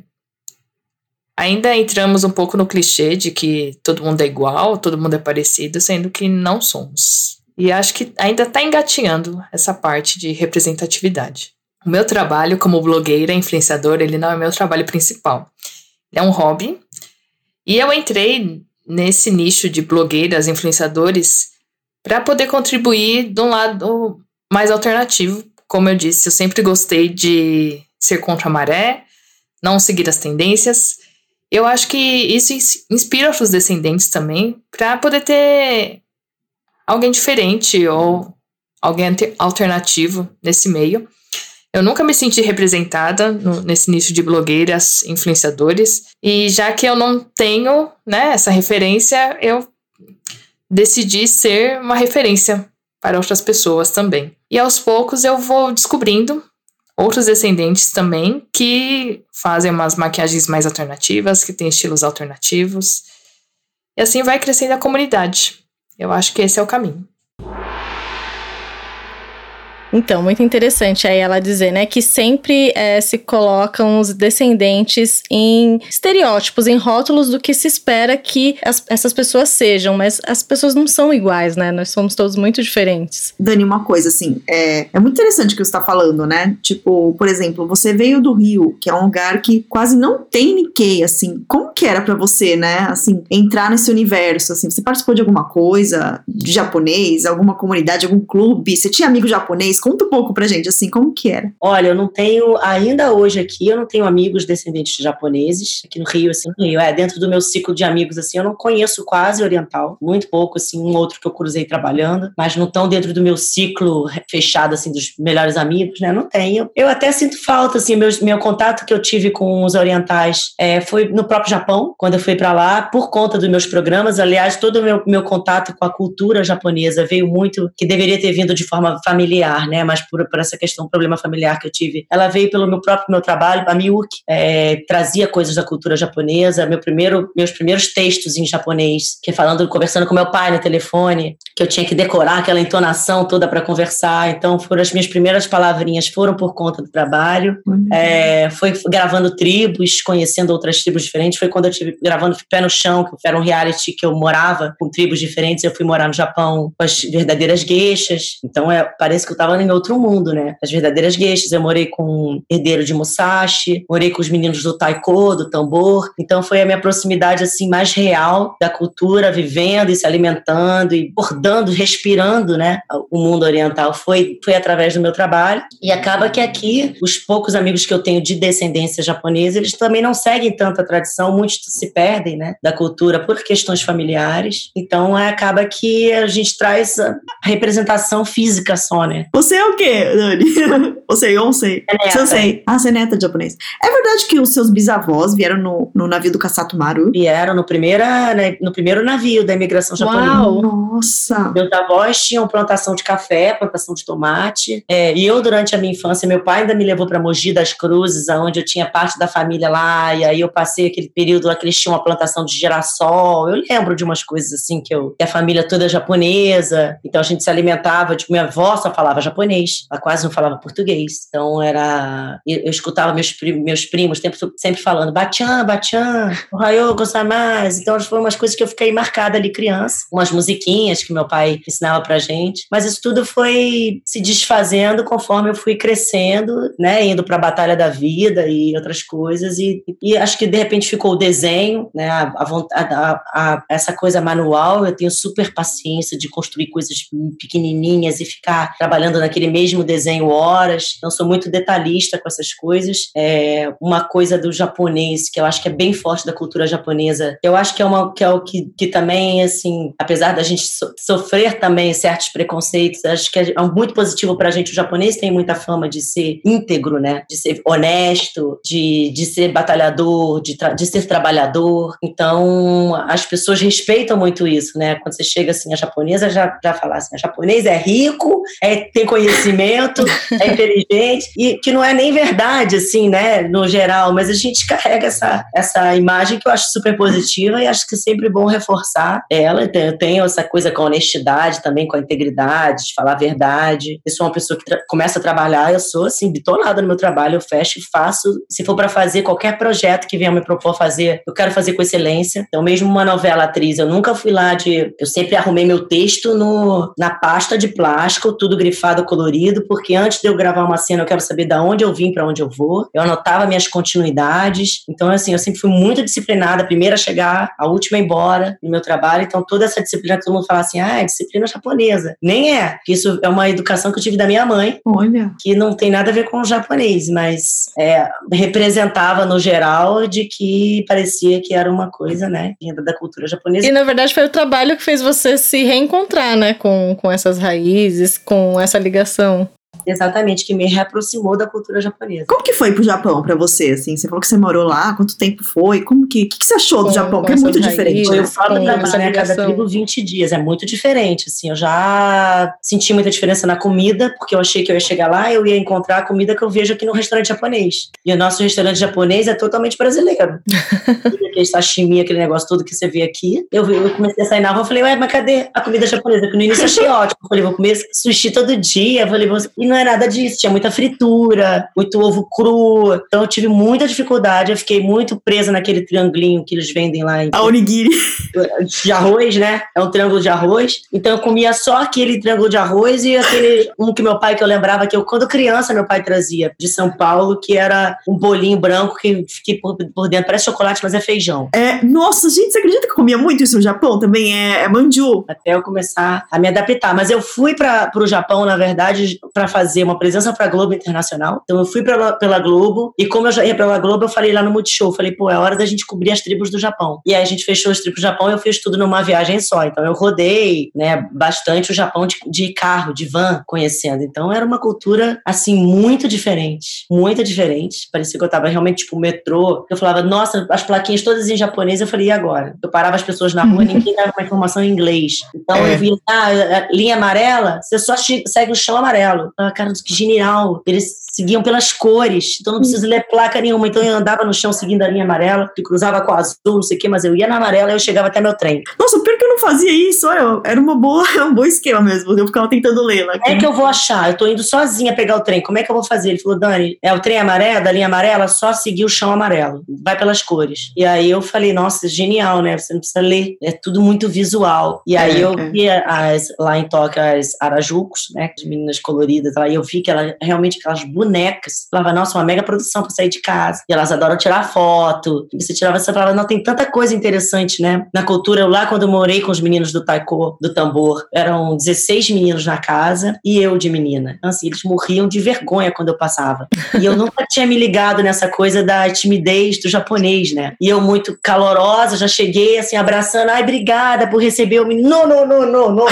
ainda entramos um pouco no clichê de que todo mundo é igual, todo mundo é parecido, sendo que não somos. E acho que ainda está engatinhando essa parte de representatividade. O meu trabalho como blogueira, influenciadora, ele não é meu trabalho principal. É um hobby. E eu entrei nesse nicho de blogueiras, influenciadores, para poder contribuir de um lado mais alternativo. Como eu disse, eu sempre gostei de ser contra a maré, não seguir as tendências. Eu acho que isso inspira os descendentes também para poder ter alguém diferente ou alguém alternativo nesse meio. Eu nunca me senti representada no, nesse nicho de blogueiras, influenciadores, e já que eu não tenho né, essa referência, eu decidi ser uma referência para outras pessoas também. E aos poucos eu vou descobrindo outros descendentes também que fazem umas maquiagens mais alternativas, que têm estilos alternativos. E assim vai crescendo a comunidade. Eu acho que esse é o caminho. Então, muito interessante aí ela dizer, né, que sempre é, se colocam os descendentes em estereótipos, em rótulos do que se espera que as, essas pessoas sejam, mas as pessoas não são iguais, né? Nós somos todos muito diferentes. Dani, uma coisa assim, é, é muito interessante o que você está falando, né? Tipo, por exemplo, você veio do Rio, que é um lugar que quase não tem Nikkei, assim. Como que era para você, né? Assim, entrar nesse universo, assim, você participou de alguma coisa de japonês, alguma comunidade, algum clube? Você tinha amigo japonês? Conta um pouco pra gente, assim, como que era? Olha, eu não tenho, ainda hoje aqui, eu não tenho amigos descendentes de japoneses, aqui no Rio, assim, no Rio, é, dentro do meu ciclo de amigos, assim, eu não conheço quase oriental, muito pouco, assim, um outro que eu cruzei trabalhando, mas não tão dentro do meu ciclo fechado, assim, dos melhores amigos, né, não tenho. Eu até sinto falta, assim, meu, meu contato que eu tive com os orientais é, foi no próprio Japão, quando eu fui para lá, por conta dos meus programas, aliás, todo o meu, meu contato com a cultura japonesa veio muito, que deveria ter vindo de forma familiar, né, mas por, por essa questão, problema familiar que eu tive, ela veio pelo meu próprio meu trabalho, a Miyuki, é, trazia coisas da cultura japonesa, meu primeiro, meus primeiros textos em japonês, que falando, conversando com meu pai no telefone, que eu tinha que decorar aquela entonação toda para conversar, então foram as minhas primeiras palavrinhas, foram por conta do trabalho, uhum. é, foi gravando tribos, conhecendo outras tribos diferentes, foi quando eu tive gravando Pé no Chão, que era um reality que eu morava com tribos diferentes, eu fui morar no Japão com as verdadeiras gueixas, então é, parece que eu estava em outro mundo, né? As verdadeiras gueixas. Eu morei com herdeiro de Musashi, morei com os meninos do taiko, do tambor. Então foi a minha proximidade assim mais real da cultura, vivendo e se alimentando e bordando, respirando, né? O mundo oriental foi foi através do meu trabalho. E acaba que aqui os poucos amigos que eu tenho de descendência japonesa, eles também não seguem tanta tradição, muitos se perdem, né, da cultura por questões familiares. Então acaba que a gente traz a representação física só, né? Você é o quê, Dani? Você, eu não sei. É Sansei. Ah, você é neta de japonês. É verdade que os seus bisavós vieram no, no navio do Kasato Maru? Vieram no, primeira, né, no primeiro navio da imigração japonesa. Uau! Nossa! Meus avós tinham plantação de café, plantação de tomate. É, e eu, durante a minha infância, meu pai ainda me levou para Mogi das Cruzes, onde eu tinha parte da família lá. E aí eu passei aquele período lá que eles tinham uma plantação de girassol. Eu lembro de umas coisas assim que eu. Que a família toda é japonesa. Então a gente se alimentava. Tipo, minha avó só falava japonês. Ela quase não falava português. Então era. Eu, escutava meus, meus primos sempre, sempre falando Bachan, Bachan, Ohayou, mais. Então foram umas coisas que eu fiquei marcada ali criança. Umas musiquinhas que meu pai ensinava pra gente. Mas isso tudo foi se desfazendo conforme eu fui crescendo, né? Indo pra batalha da vida e outras coisas. E, e acho que de repente ficou o desenho, né? A, a, a, essa coisa manual. Eu tenho super paciência de construir coisas pequenininhas e ficar trabalhando naquele mesmo desenho horas. Então, sou muito detalhista com essas coisas. É uma coisa do japonês que eu acho que é bem forte da cultura japonesa. Eu acho que é uma que é o que, que também assim, apesar da gente so, sofrer também certos preconceitos, acho que é muito positivo para a gente. O japonês tem muita fama de ser íntegro, né? De ser honesto, de, de ser batalhador, de, de ser trabalhador. Então, as pessoas respeitam muito isso, né? Quando você chega assim, a japonesa já, já fala assim, a japonês é rico, é, tem conhecimento, é inteligente, e que não é nem verdade, assim, né? No geral, mas a gente carrega essa, essa imagem que eu acho super positiva e acho que é sempre bom reforçar ela. Eu tenho essa coisa com a honestidade também, com a integridade, de falar a verdade. Eu sou uma pessoa que começa a trabalhar, eu sou assim, bitonada no meu trabalho, eu fecho e faço. Se for para fazer qualquer projeto que venha me propor fazer, eu quero fazer com excelência. Então, mesmo uma novela atriz, eu nunca fui lá de. Eu sempre arrumei meu texto no, na pasta de plástico, tudo grifado, colorido, porque antes de eu gravar uma cena, eu quero saber de onde eu vim, para onde eu vou. Eu anotava minhas continuidades. Então, assim, eu sempre fui muito disciplinada, a primeira a chegar, a última a ir embora no meu trabalho. Então, toda essa disciplina que todo mundo fala assim, ah, é disciplina japonesa. Nem é, isso é uma educação que eu tive da minha mãe. Olha. Que não tem nada a ver com o japonês, mas é, representava no geral de que parecia que era uma coisa, né, vinda da cultura japonesa. E na verdade foi o trabalho que fez você se reencontrar, né, com, com essas raízes, com essa ligação ligação. Exatamente, que me reaproximou da cultura japonesa. Como que foi pro Japão para você, assim? Você falou que você morou lá, quanto tempo foi? Como que, que, que você achou do Japão? Que é muito diferente. Né? Eu falo pra né, cada tribo 20 dias, é muito diferente, assim. Eu já senti muita diferença na comida, porque eu achei que eu ia chegar lá, eu ia encontrar a comida que eu vejo aqui no restaurante japonês. E o nosso restaurante japonês é totalmente brasileiro. aquele sashimi, aquele negócio todo que você vê aqui. Eu, eu comecei a sair na rua, eu falei, ué, mas cadê a comida japonesa? Que no início eu achei ótimo. Eu falei, vou comer sushi todo dia. Eu falei, e não é nada disso, tinha muita fritura, muito ovo cru. Então eu tive muita dificuldade, eu fiquei muito presa naquele triangulinho que eles vendem lá. Em... A onigiri. De arroz, né? É um triângulo de arroz. Então eu comia só aquele triângulo de arroz e aquele um que meu pai, que eu lembrava que eu, quando criança, meu pai trazia de São Paulo, que era um bolinho branco que, que por, por dentro parece chocolate, mas é feijão. É, nossa, gente, você acredita que eu comia muito isso no Japão? Também é, é manju. Até eu começar a me adaptar. Mas eu fui para o Japão, na verdade, para fazer uma presença para a Globo Internacional. Então eu fui pra, pela Globo e como eu já ia pela Globo, eu falei lá no Multishow, falei, pô, é hora da gente cobrir as tribos do Japão. E aí a gente fechou as tribos do Japão e eu fiz tudo numa viagem só. Então eu rodei, né, bastante o Japão de, de carro, de van, conhecendo. Então era uma cultura, assim, muito diferente. Muito diferente. Parecia que eu tava realmente, tipo, metrô. Eu falava, nossa, as plaquinhas todas em japonês. Eu falei, e agora? Eu parava as pessoas na rua, ninguém dava uma informação em inglês. Então é. eu via, ah, linha amarela, você só segue o chão amarelo. Ah, cara, que genial. Eles seguiam pelas cores, então não preciso ler placa nenhuma. Então eu andava no chão seguindo a linha amarela, que cruzava com a azul, não sei o quê, mas eu ia na amarela e eu chegava até meu trem. Nossa, pior que eu não fazia isso, olha, era uma boa, um bom esquema mesmo, eu ficava tentando ler lá. É que eu vou achar, eu tô indo sozinha pegar o trem, como é que eu vou fazer? Ele falou, Dani, é o trem amarelo, da linha amarela, só seguir o chão amarelo, vai pelas cores. E aí eu falei, nossa, genial, né? Você não precisa ler, é tudo muito visual. E aí é, eu é. vi as, lá em Tóquio as Arajucos, né, as meninas coloridas lá, e eu vi que ela realmente aquelas bonecas. Falava, nossa, uma mega produção para sair de casa. E elas adoram tirar foto. E você tirava, você falava, não, tem tanta coisa interessante, né? Na cultura, eu lá quando eu morei com os meninos do taiko, do tambor, eram 16 meninos na casa e eu de menina. Então, assim, eles morriam de vergonha quando eu passava. E eu nunca tinha me ligado nessa coisa da timidez do japonês, né? E eu muito calorosa, já cheguei assim, abraçando, ai, obrigada por receber o menino. Não, não, não, não, não.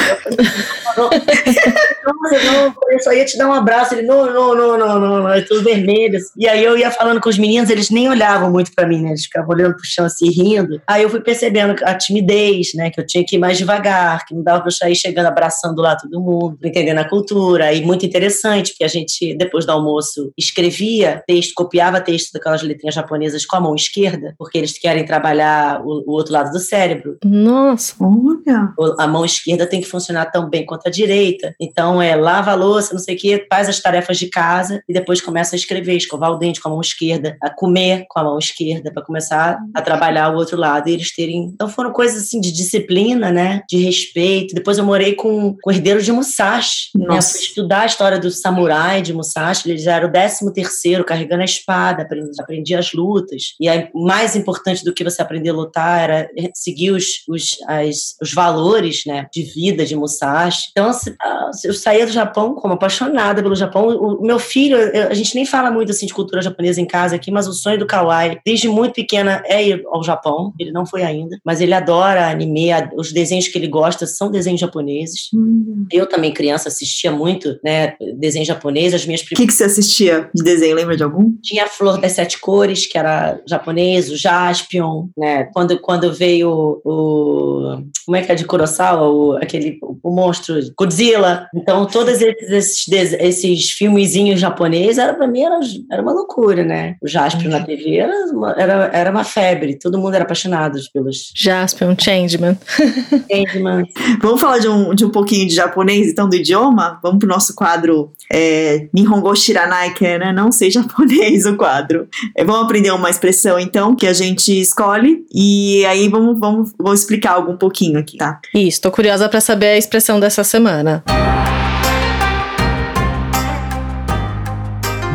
não, eu só ia te dar um abraço. Ele, não, não, não, não, não, não, tudo vermelho. Assim. E aí eu ia falando com os meninos, eles nem olhavam muito para mim, né? Eles ficavam olhando pro chão assim, rindo. Aí eu fui percebendo a timidez, né? Que eu tinha que ir mais devagar, que não dava pra eu sair chegando, abraçando lá todo mundo, entendendo a cultura. E muito interessante, porque a gente, depois do almoço, escrevia texto, copiava texto daquelas letrinhas japonesas com a mão esquerda, porque eles querem trabalhar o, o outro lado do cérebro. Nossa, olha! A mão esquerda tem que funcionar tão bem quanto a direita. Então, Então é lava a louça, não sei o quê, faz as tarefas de casa e depois começa a escrever, escovar o dente com a mão esquerda, a comer com a mão esquerda para começar a trabalhar o outro lado. E eles terem. Então foram coisas assim de disciplina, né? De respeito. Depois eu morei com, com o herdeiro de Musashi. Né? Fui estudar a história do samurai de Musashi. Ele já era o décimo terceiro carregando a espada, aprendi, aprendi as lutas. E aí, mais importante do que você aprender a lutar era seguir os, os, as, os valores né, de vida de Musashi. Então, ah, eu saía do Japão como apaixonada pelo Japão. O meu filho, a gente nem fala muito assim de cultura japonesa em casa aqui, mas o sonho do Kawai, desde muito pequena, é ir ao Japão. Ele não foi ainda, mas ele adora anime. Os desenhos que ele gosta são desenhos japoneses. Hum. Eu também, criança, assistia muito né, desenhos japoneses. As minhas O que, que você assistia de desenho? Lembra de algum? Tinha a Flor das Sete Cores, que era japonês, o Jaspion, né? Quando, quando veio o. Como é que é de Kurosawa? O, aquele o monstro Godzilla. Então, todos esses, esses, esses filmezinhos japoneses, era, pra mim, era, era uma loucura, né? O Jaspion na TV era uma, era, era uma febre. Todo mundo era apaixonado pelos. Jaspion, Changeman. Changeman. Vamos falar de um, de um pouquinho de japonês, então, do idioma? Vamos pro nosso quadro é, Nihongo Shiranai, que é, né? Não sei japonês o quadro. É, vamos aprender uma expressão, então, que a gente escolhe. E aí vamos, vamos, vou explicar algo um pouquinho aqui, tá? Isso, tô curiosa para saber a expressão dessa semana.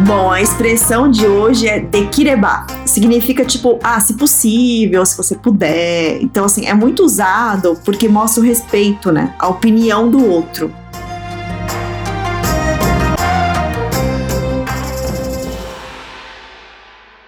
Bom, a expressão de hoje é dekireba. Significa tipo, ah, se possível, se você puder. Então, assim, é muito usado porque mostra o respeito, né? A opinião do outro.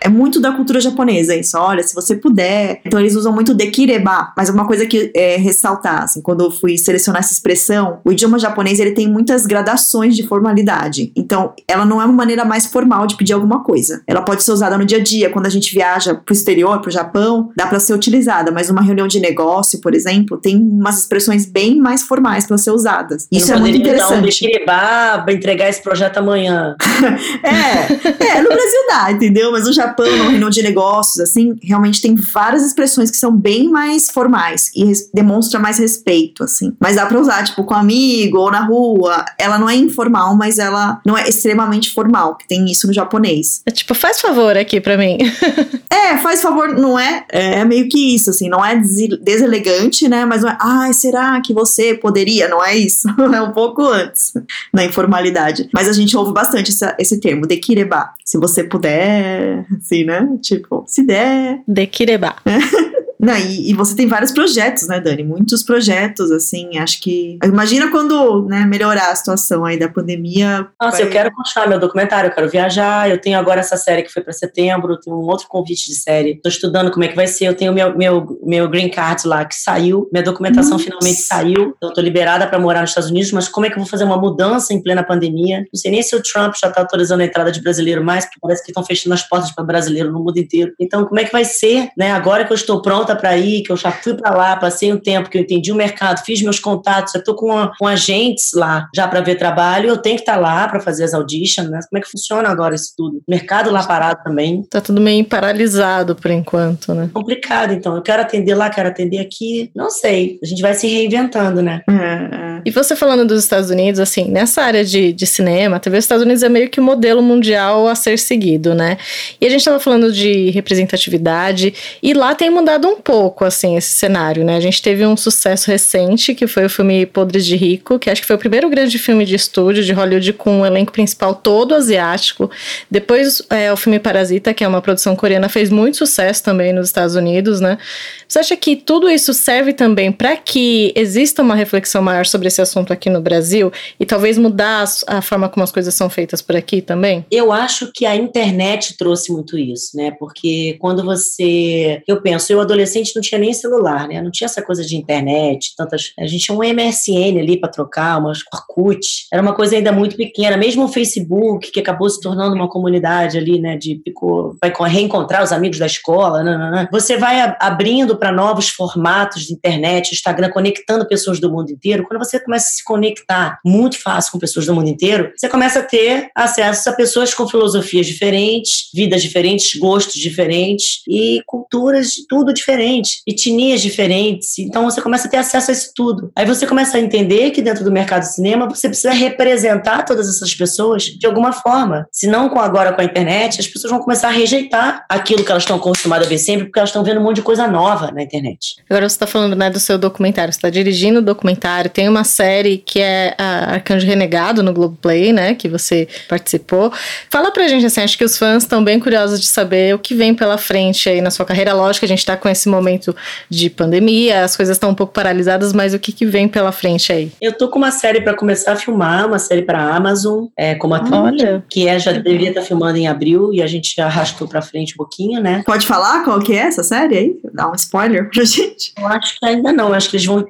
É muito da cultura japonesa isso. Olha, se você puder. Então eles usam muito dekireba, mas uma coisa que é ressaltar, assim, quando eu fui selecionar essa expressão, o idioma japonês ele tem muitas gradações de formalidade. Então, ela não é uma maneira mais formal de pedir alguma coisa. Ela pode ser usada no dia a dia, quando a gente viaja pro exterior, pro Japão, dá para ser utilizada, mas numa reunião de negócio, por exemplo, tem umas expressões bem mais formais para ser usadas. Isso é muito interessante. Dar um dekireba, entregar esse projeto amanhã. é, é, no Brasil dá, entendeu? Mas o Japão Japão, numa reunião de negócios, assim, realmente tem várias expressões que são bem mais formais e demonstra mais respeito, assim. Mas dá pra usar, tipo, com amigo ou na rua. Ela não é informal, mas ela não é extremamente formal, que tem isso no japonês. É tipo, faz favor aqui pra mim. é, faz favor, não é? É meio que isso, assim, não é deselegante, né? Mas não é, ai, será que você poderia? Não é isso. é um pouco antes, na informalidade. Mas a gente ouve bastante essa, esse termo, dekireba. Se você puder, assim, né? Tipo, se der. De Kireba. Não, e, e, você tem vários projetos, né, Dani? Muitos projetos, assim, acho que. Imagina quando né, melhorar a situação aí da pandemia. Nossa, vai... eu quero continuar meu documentário, eu quero viajar. Eu tenho agora essa série que foi para setembro, tenho um outro convite de série. Tô estudando como é que vai ser. Eu tenho meu, meu, meu green card lá que saiu, minha documentação Nossa. finalmente saiu. Então, eu tô liberada para morar nos Estados Unidos, mas como é que eu vou fazer uma mudança em plena pandemia? Não sei nem se o Trump já tá autorizando a entrada de brasileiro mais, porque parece que estão fechando as portas para brasileiro no mundo inteiro. Então, como é que vai ser, né? Agora que eu estou pronta pronta para ir, que eu já fui para lá, passei um tempo, que eu entendi o mercado, fiz meus contatos, já estou com, com agentes lá já para ver trabalho, eu tenho que estar tá lá para fazer as auditions, né? Como é que funciona agora isso tudo? Mercado lá parado também. Tá tudo meio paralisado por enquanto, né? Complicado, então. Eu quero atender lá, quero atender aqui. Não sei. A gente vai se reinventando, né? É. E você falando dos Estados Unidos, assim, nessa área de, de cinema, a TV dos Estados Unidos é meio que o modelo mundial a ser seguido, né? E a gente estava falando de representatividade, e lá tem mudado um pouco, assim, esse cenário, né? A gente teve um sucesso recente, que foi o filme Podres de Rico, que acho que foi o primeiro grande filme de estúdio de Hollywood com um elenco principal todo asiático. Depois, é, o filme Parasita, que é uma produção coreana, fez muito sucesso também nos Estados Unidos, né? Você acha que tudo isso serve também para que exista uma reflexão maior sobre esse assunto aqui no Brasil e talvez mudar a forma como as coisas são feitas por aqui também? Eu acho que a internet trouxe muito isso, né? Porque quando você. Eu penso, eu adolescente não tinha nem celular, né? Não tinha essa coisa de internet, tantas. A gente tinha um MSN ali para trocar, umas Orkut. Era uma coisa ainda muito pequena. Mesmo o Facebook, que acabou se tornando uma comunidade ali, né? De ficou, vai reencontrar os amigos da escola, né, né, né. Você vai abrindo para novos formatos de internet, Instagram, conectando pessoas do mundo inteiro. Quando você começa a se conectar muito fácil com pessoas do mundo inteiro, você começa a ter acesso a pessoas com filosofias diferentes, vidas diferentes, gostos diferentes e culturas, tudo diferente diferentes, etnias diferentes. Então você começa a ter acesso a isso tudo. Aí você começa a entender que dentro do mercado de cinema você precisa representar todas essas pessoas de alguma forma. Se não com agora com a internet, as pessoas vão começar a rejeitar aquilo que elas estão acostumadas a ver sempre, porque elas estão vendo um monte de coisa nova na internet. Agora você está falando né, do seu documentário, você está dirigindo o documentário, tem uma série que é Arcanjo Renegado no Globoplay, né? Que você participou. Fala pra gente assim, acho que os fãs estão bem curiosos de saber o que vem pela frente aí na sua carreira. Lógico a gente está com esse momento de pandemia, as coisas estão um pouco paralisadas, mas o que, que vem pela frente aí? Eu tô com uma série para começar a filmar, uma série para Amazon, é, como a Olha. que é já deveria estar tá filmando em abril e a gente arrastou para frente um pouquinho, né? Pode falar qual que é essa série aí? Dá um spoiler pra gente. Eu acho que ainda não, eu acho que eles vão,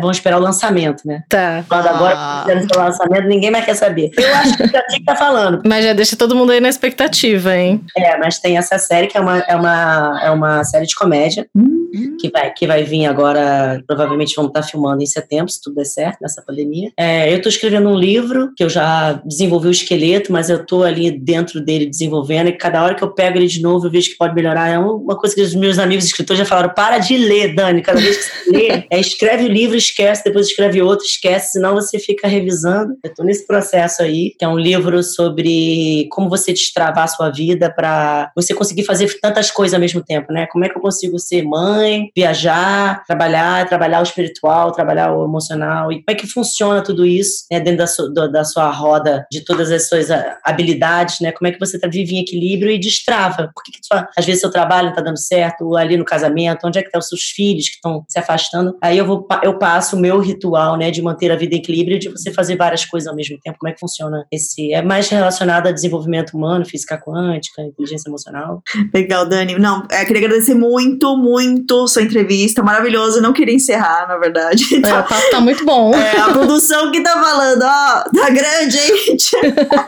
vão esperar o lançamento, né? Tá. Quando agora ah. o lançamento, ninguém mais quer saber. Eu acho que já tinha que tá falando. Mas já deixa todo mundo aí na expectativa, hein? É, mas tem essa série que é uma, é uma, é uma série de comédia. Hum que vai, que vai vir agora, provavelmente vamos estar filmando em setembro, se tudo der certo, nessa pandemia. É, eu estou escrevendo um livro, que eu já desenvolvi o esqueleto, mas eu estou ali dentro dele desenvolvendo, e cada hora que eu pego ele de novo, eu vejo que pode melhorar. É uma coisa que os meus amigos escritores já falaram, para de ler, Dani, cada vez que você lê, é, escreve o livro, esquece, depois escreve outro, esquece, senão você fica revisando. Eu estou nesse processo aí, que é um livro sobre como você destravar a sua vida para você conseguir fazer tantas coisas ao mesmo tempo, né? Como é que eu consigo ser mãe, mãe, viajar, trabalhar, trabalhar o espiritual, trabalhar o emocional. E como é que funciona tudo isso né, dentro da, su, do, da sua roda, de todas as suas ah, habilidades, né? Como é que você tá, vive em equilíbrio e destrava? Por que, que sua, às vezes seu trabalho não está dando certo, ali no casamento, onde é que estão tá os seus filhos que estão se afastando? Aí eu, vou, eu passo o meu ritual, né, de manter a vida em equilíbrio, de você fazer várias coisas ao mesmo tempo. Como é que funciona esse? É mais relacionado a desenvolvimento humano, física quântica, inteligência emocional. Legal, Dani. Não, é, queria agradecer muito, muito sua entrevista, maravilhosa. Não queria encerrar, na verdade. Então, é, o papo tá muito bom. É, a produção que tá falando, ó, tá grande, gente.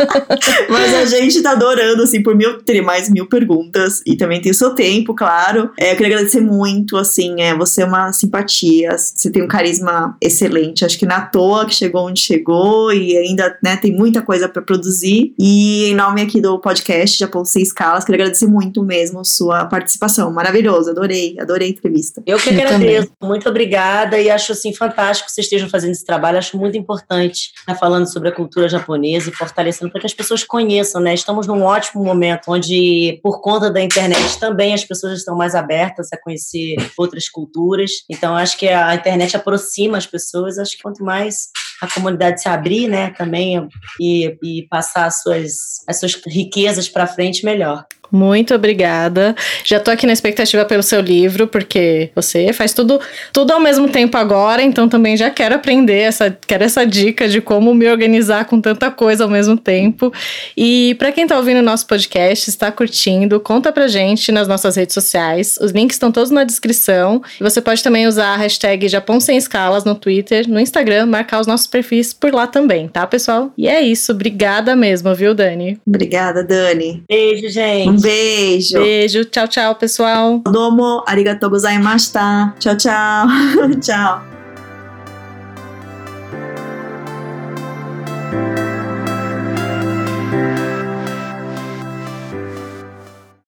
Mas a gente tá adorando, assim, por mil, ter mais mil perguntas. E também tem o seu tempo, claro. É, eu queria agradecer muito, assim, é, você é uma simpatia, você tem um carisma excelente. Acho que na toa que chegou onde chegou e ainda, né, tem muita coisa para produzir. E em nome aqui do podcast Japão Sem Escalas, queria agradecer muito mesmo sua participação. Maravilhoso, adorei, adorei entrevista. Eu que agradeço, muito obrigada e acho assim fantástico que vocês estejam fazendo esse trabalho, acho muito importante, né, falando sobre a cultura japonesa e fortalecendo para que as pessoas conheçam, né? Estamos num ótimo momento onde por conta da internet também as pessoas estão mais abertas a conhecer outras culturas. Então acho que a internet aproxima as pessoas, acho que quanto mais a comunidade se abrir, né, também e, e passar as suas, as suas riquezas para frente, melhor. Muito obrigada. Já tô aqui na expectativa pelo seu livro, porque você faz tudo, tudo ao mesmo tempo agora, então também já quero aprender essa, quero essa dica de como me organizar com tanta coisa ao mesmo tempo. E para quem tá ouvindo o nosso podcast, está curtindo, conta pra gente nas nossas redes sociais. Os links estão todos na descrição. E você pode também usar a hashtag Japão Sem Escalas no Twitter, no Instagram, marcar os nossos perfis por lá também, tá, pessoal? E é isso. Obrigada mesmo, viu, Dani? Obrigada, Dani. Beijo, gente. Um beijo. Beijo. Tchau, tchau, pessoal. Domo, arigatou gozaimashita. Tchau, tchau. tchau.